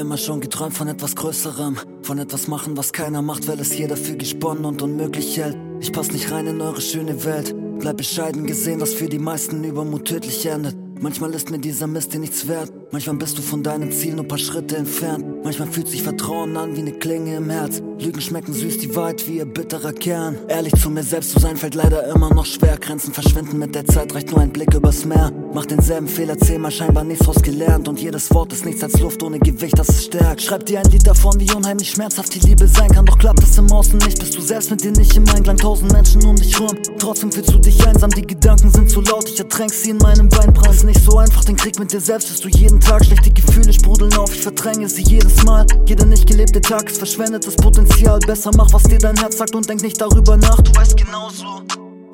immer schon geträumt von etwas Größerem. Von etwas machen, was keiner macht, weil es jeder für gesponnen und unmöglich hält. Ich pass nicht rein in eure schöne Welt. Bleib bescheiden gesehen, was für die meisten Übermut tödlich endet. Manchmal ist mir dieser Mist dir nichts wert. Manchmal bist du von deinen Zielen nur paar Schritte entfernt. Manchmal fühlt sich Vertrauen an wie ne Klinge im Herz. Lügen schmecken süß, die Wahrheit wie ihr bitterer Kern. Ehrlich zu mir selbst zu sein fällt leider immer noch schwer. Grenzen verschwinden mit der Zeit, reicht nur ein Blick übers Meer. Mach denselben Fehler zehnmal, scheinbar nichts draus gelernt. Und jedes Wort ist nichts als Luft ohne Gewicht, das es stärkt. Schreib dir ein Lied davon, wie unheimlich schmerzhaft die Liebe sein kann. Doch klappt es im Außen nicht, bist du selbst mit dir nicht im Einklang. Tausend Menschen um dich rum, trotzdem fühlst du dich einsam. Die Gedanken sind zu laut, ich ertränk sie in meinem Weinbrand. Nicht so einfach, den Krieg mit dir selbst führst du jeden Tag. Schlechte Gefühle sprudeln auf, ich verdränge sie jedes Mal. Jeder nicht gelebte Tag ist verschwendetes Potenzial. Besser mach, was dir dein Herz sagt und denk nicht darüber nach. Du weißt genauso.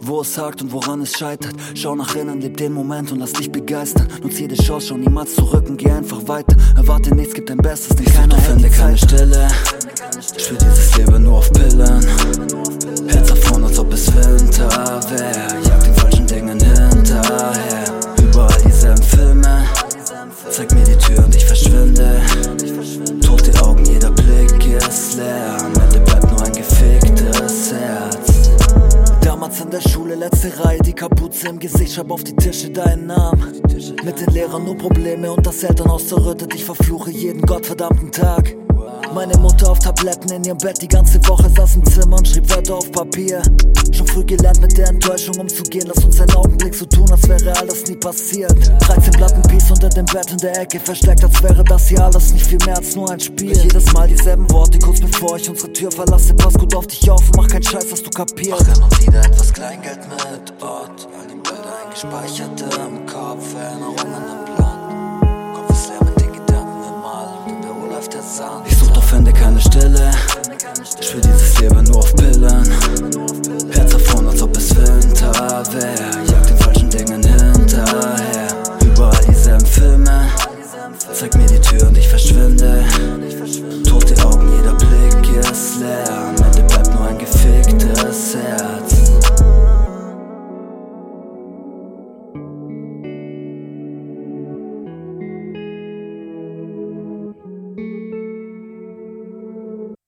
Wo es hakt und woran es scheitert. Schau nach innen, leb den Moment und lass dich begeistern. Nutz jede Chance, schau niemals zurück und geh einfach weiter. Erwarte nichts, gib dein Bestes, nicht keiner finde keine Stille. Spür dieses Leben nur auf Pillen. Herz davon, als ob es Winter wär. Schule, letzte Reihe, die Kapuze im Gesicht, schreib auf die Tische deinen Namen. Mit den Lehrern nur Probleme und das Elternhaus zerrüttet, ich verfluche jeden gottverdammten Tag. Meine Mutter auf Tabletten in ihrem Bett die ganze Woche saß im Zimmer und schrieb Wörter auf Papier. Schon früh gelernt mit der Enttäuschung umzugehen, lass uns einen Augenblick so tun, als wäre alles nie passiert. 13 Platten Peace unter dem Bett in der Ecke versteckt, als wäre das hier alles nicht viel mehr als nur ein Spiel. Jedes Mal dieselben Worte, kurz bevor ich unsere Tür verlasse, pass gut auf dich auf und mach keinen Scheiß, dass du kapierst. Mach immer wieder etwas Kleingeld mit Ort, all die Bilder eingespeichert im Kopf, Erinnerungen im Abwehr jagt den falschen Dingen hinterher. Überall dieselben Filme. Zeig mir die Tür und ich verschwinde.